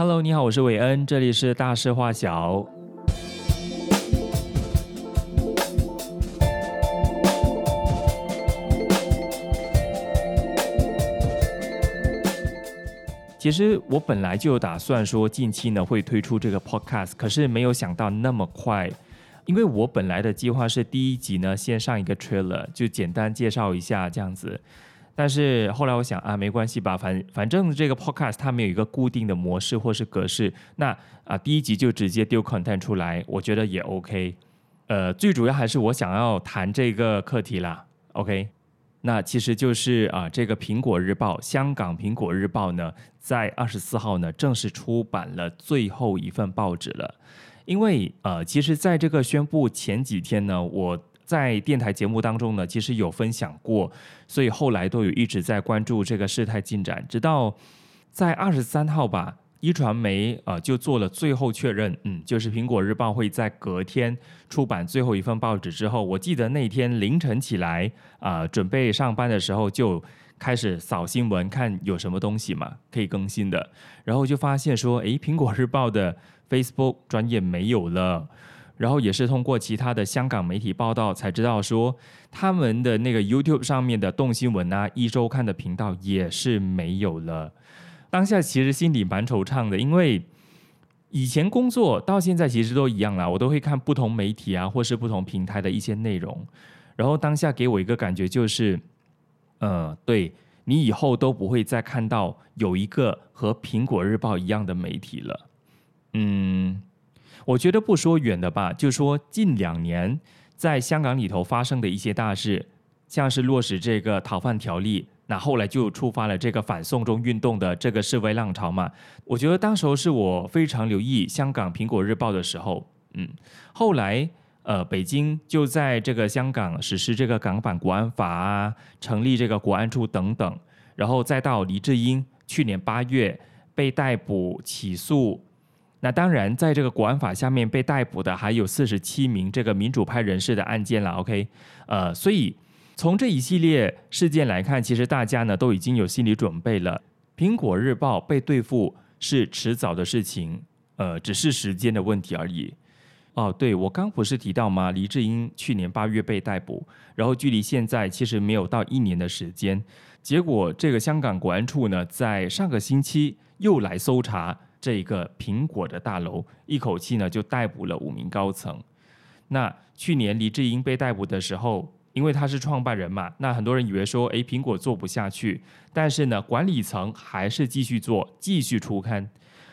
Hello，你好，我是韦恩，这里是大事化小。其实我本来就有打算说近期呢会推出这个 podcast，可是没有想到那么快，因为我本来的计划是第一集呢先上一个 trailer，就简单介绍一下这样子。但是后来我想啊，没关系吧，反反正这个 podcast 它没有一个固定的模式或是格式，那啊第一集就直接丢 content 出来，我觉得也 OK。呃，最主要还是我想要谈这个课题啦，OK。那其实就是啊，这个苹果日报，香港苹果日报呢，在二十四号呢正式出版了最后一份报纸了，因为呃，其实在这个宣布前几天呢，我。在电台节目当中呢，其实有分享过，所以后来都有一直在关注这个事态进展。直到在二十三号吧，一传媒呃就做了最后确认，嗯，就是苹果日报会在隔天出版最后一份报纸之后，我记得那天凌晨起来啊、准备上班的时候就开始扫新闻，看有什么东西嘛可以更新的，然后就发现说，诶，苹果日报的 Facebook 专业没有了。然后也是通过其他的香港媒体报道才知道说，他们的那个 YouTube 上面的动新闻啊，一周看的频道也是没有了。当下其实心里蛮惆怅的，因为以前工作到现在其实都一样啦，我都会看不同媒体啊，或是不同平台的一些内容。然后当下给我一个感觉就是，呃，对，你以后都不会再看到有一个和苹果日报一样的媒体了。嗯。我觉得不说远的吧，就说近两年在香港里头发生的一些大事，像是落实这个逃犯条例，那后来就触发了这个反送中运动的这个示威浪潮嘛。我觉得当时候是我非常留意香港苹果日报的时候，嗯，后来呃，北京就在这个香港实施这个港版国安法啊，成立这个国安处等等，然后再到黎智英去年八月被逮捕起诉。那当然，在这个国安法下面被逮捕的还有四十七名这个民主派人士的案件了。OK，呃，所以从这一系列事件来看，其实大家呢都已经有心理准备了。苹果日报被对付是迟早的事情，呃，只是时间的问题而已。哦，对，我刚不是提到吗？黎智英去年八月被逮捕，然后距离现在其实没有到一年的时间。结果这个香港国安处呢，在上个星期又来搜查。这一个苹果的大楼，一口气呢就逮捕了五名高层。那去年黎智英被逮捕的时候，因为他是创办人嘛，那很多人以为说，哎，苹果做不下去，但是呢，管理层还是继续做，继续出刊。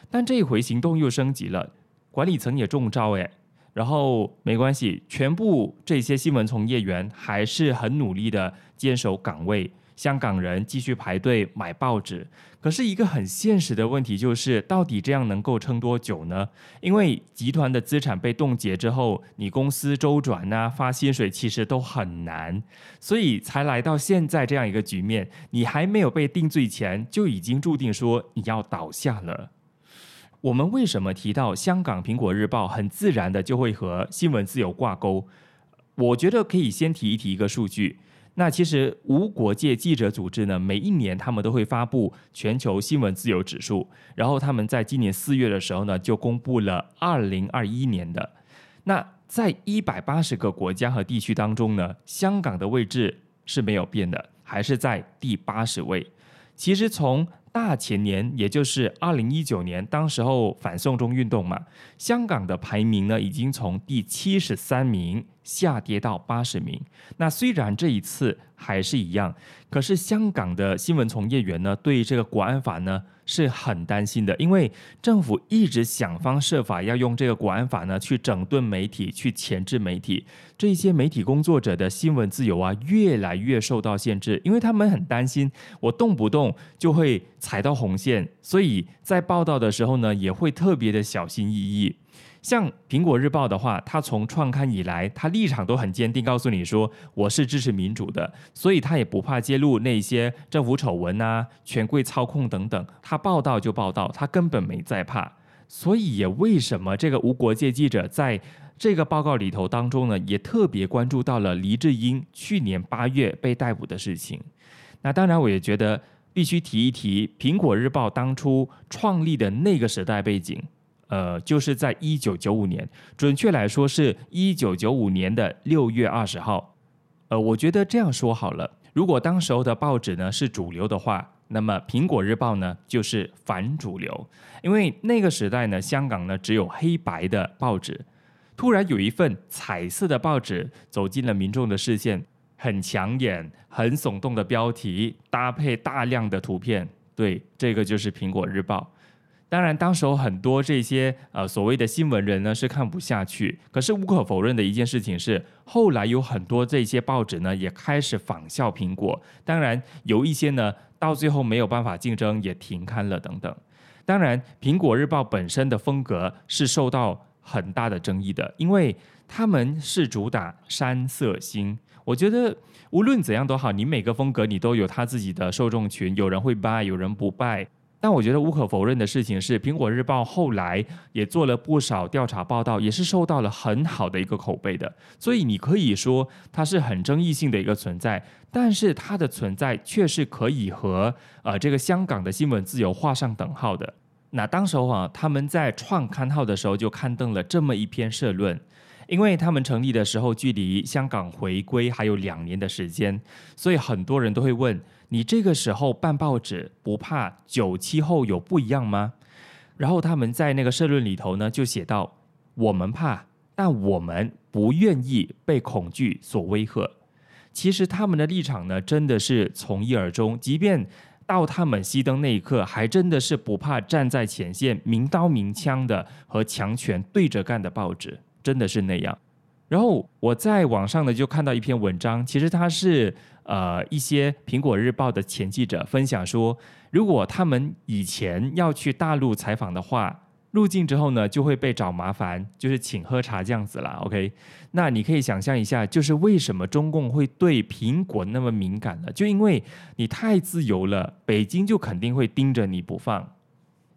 但这一回行动又升级了，管理层也中招哎。然后没关系，全部这些新闻从业员还是很努力的坚守岗位。香港人继续排队买报纸，可是一个很现实的问题就是，到底这样能够撑多久呢？因为集团的资产被冻结之后，你公司周转啊、发薪水其实都很难，所以才来到现在这样一个局面。你还没有被定罪前，就已经注定说你要倒下了。我们为什么提到香港苹果日报，很自然的就会和新闻自由挂钩？我觉得可以先提一提一个数据。那其实无国界记者组织呢，每一年他们都会发布全球新闻自由指数，然后他们在今年四月的时候呢，就公布了二零二一年的。那在一百八十个国家和地区当中呢，香港的位置是没有变的，还是在第八十位。其实从大前年，也就是二零一九年，当时候反送中运动嘛，香港的排名呢，已经从第七十三名下跌到八十名。那虽然这一次还是一样，可是香港的新闻从业员呢，对这个国安法呢，是很担心的，因为政府一直想方设法要用这个国安法呢，去整顿媒体，去钳制媒体。这些媒体工作者的新闻自由啊，越来越受到限制，因为他们很担心，我动不动就会踩到红线，所以在报道的时候呢，也会特别的小心翼翼。像苹果日报的话，它从创刊以来，它立场都很坚定，告诉你说我是支持民主的，所以它也不怕揭露那些政府丑闻啊、权贵操控等等，它报道就报道，它根本没在怕。所以也为什么这个无国界记者在这个报告里头当中呢，也特别关注到了黎智英去年八月被逮捕的事情。那当然，我也觉得必须提一提苹果日报当初创立的那个时代背景，呃，就是在一九九五年，准确来说是一九九五年的六月二十号。呃，我觉得这样说好了，如果当时候的报纸呢是主流的话，那么苹果日报呢就是反主流，因为那个时代呢，香港呢只有黑白的报纸，突然有一份彩色的报纸走进了民众的视线。很抢眼、很耸动的标题，搭配大量的图片，对，这个就是《苹果日报》。当然，当时候很多这些呃所谓的新闻人呢是看不下去。可是无可否认的一件事情是，后来有很多这些报纸呢也开始仿效苹果。当然，有一些呢到最后没有办法竞争，也停刊了等等。当然，《苹果日报》本身的风格是受到很大的争议的，因为他们是主打山色新。我觉得无论怎样都好，你每个风格你都有他自己的受众群，有人会 buy，有人不 buy。但我觉得无可否认的事情是，苹果日报后来也做了不少调查报道，也是受到了很好的一个口碑的。所以你可以说它是很争议性的一个存在，但是它的存在却是可以和呃这个香港的新闻自由画上等号的。那当时候啊，他们在创刊号的时候就刊登了这么一篇社论。因为他们成立的时候，距离香港回归还有两年的时间，所以很多人都会问：你这个时候办报纸，不怕九七后有不一样吗？然后他们在那个社论里头呢，就写到：我们怕，但我们不愿意被恐惧所威吓。其实他们的立场呢，真的是从一而终，即便到他们熄灯那一刻，还真的是不怕站在前线，明刀明枪的和强权对着干的报纸。真的是那样，然后我在网上呢就看到一篇文章，其实他是呃一些苹果日报的前记者分享说，如果他们以前要去大陆采访的话，入境之后呢就会被找麻烦，就是请喝茶这样子啦。OK，那你可以想象一下，就是为什么中共会对苹果那么敏感了？就因为你太自由了，北京就肯定会盯着你不放。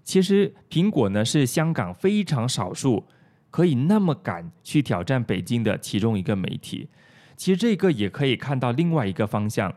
其实苹果呢是香港非常少数。可以那么敢去挑战北京的其中一个媒体，其实这个也可以看到另外一个方向。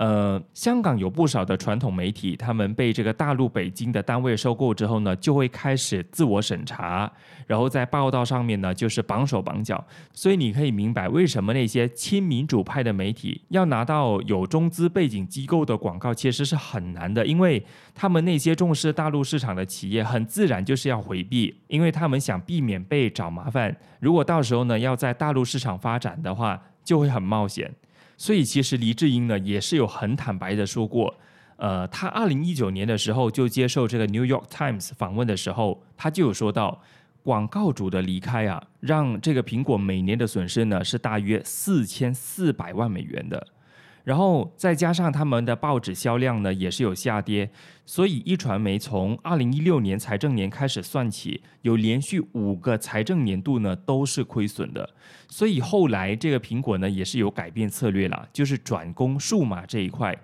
呃，香港有不少的传统媒体，他们被这个大陆北京的单位收购之后呢，就会开始自我审查，然后在报道上面呢，就是绑手绑脚。所以你可以明白为什么那些亲民主派的媒体要拿到有中资背景机构的广告，其实是很难的，因为他们那些重视大陆市场的企业，很自然就是要回避，因为他们想避免被找麻烦。如果到时候呢，要在大陆市场发展的话，就会很冒险。所以其实黎智英呢也是有很坦白的说过，呃，他二零一九年的时候就接受这个 New York Times 访问的时候，他就有说到，广告主的离开啊，让这个苹果每年的损失呢是大约四千四百万美元的。然后再加上他们的报纸销量呢，也是有下跌，所以一传媒从二零一六年财政年开始算起，有连续五个财政年度呢都是亏损的。所以后来这个苹果呢也是有改变策略了，就是转攻数码这一块。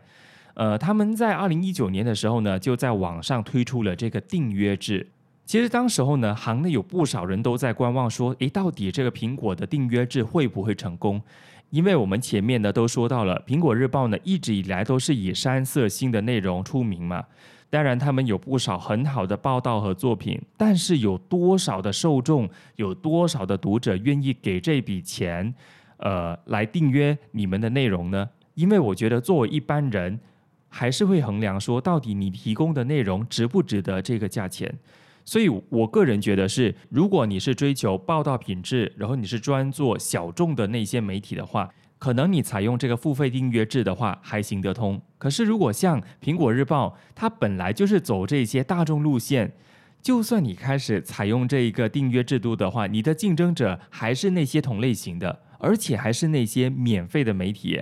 呃，他们在二零一九年的时候呢，就在网上推出了这个订阅制。其实当时候呢，行内有不少人都在观望，说，诶，到底这个苹果的订阅制会不会成功？因为我们前面呢都说到了，苹果日报呢一直以来都是以山色新的内容出名嘛。当然，他们有不少很好的报道和作品，但是有多少的受众，有多少的读者愿意给这笔钱，呃，来订阅你们的内容呢？因为我觉得作为一般人，还是会衡量说，到底你提供的内容值不值得这个价钱。所以，我个人觉得是，如果你是追求报道品质，然后你是专做小众的那些媒体的话，可能你采用这个付费订阅制的话还行得通。可是，如果像苹果日报，它本来就是走这些大众路线，就算你开始采用这一个订阅制度的话，你的竞争者还是那些同类型的，而且还是那些免费的媒体，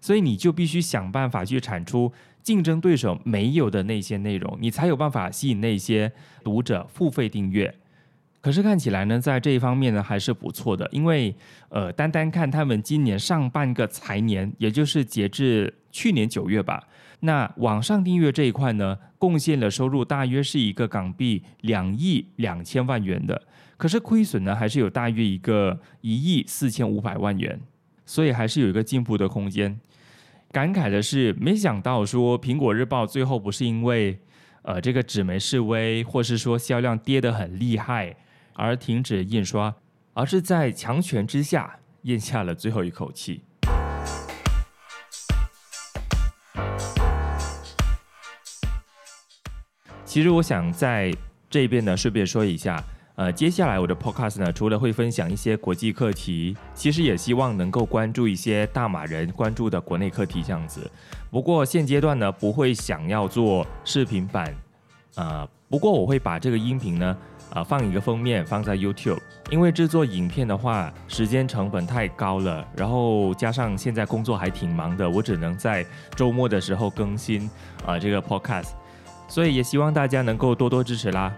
所以你就必须想办法去产出。竞争对手没有的那些内容，你才有办法吸引那些读者付费订阅。可是看起来呢，在这一方面呢，还是不错的，因为呃，单单看他们今年上半个财年，也就是截至去年九月吧，那网上订阅这一块呢，贡献了收入大约是一个港币两亿两千万元的，可是亏损呢，还是有大约一个一亿四千五百万元，所以还是有一个进步的空间。感慨的是，没想到说苹果日报最后不是因为呃这个纸媒示威，或是说销量跌得很厉害而停止印刷，而是在强权之下咽下了最后一口气。其实我想在这边呢，顺便说一下。呃，接下来我的 podcast 呢，除了会分享一些国际课题，其实也希望能够关注一些大马人关注的国内课题这样子。不过现阶段呢，不会想要做视频版，呃，不过我会把这个音频呢，呃，放一个封面放在 YouTube，因为制作影片的话，时间成本太高了，然后加上现在工作还挺忙的，我只能在周末的时候更新啊，这个 podcast，所以也希望大家能够多多支持啦。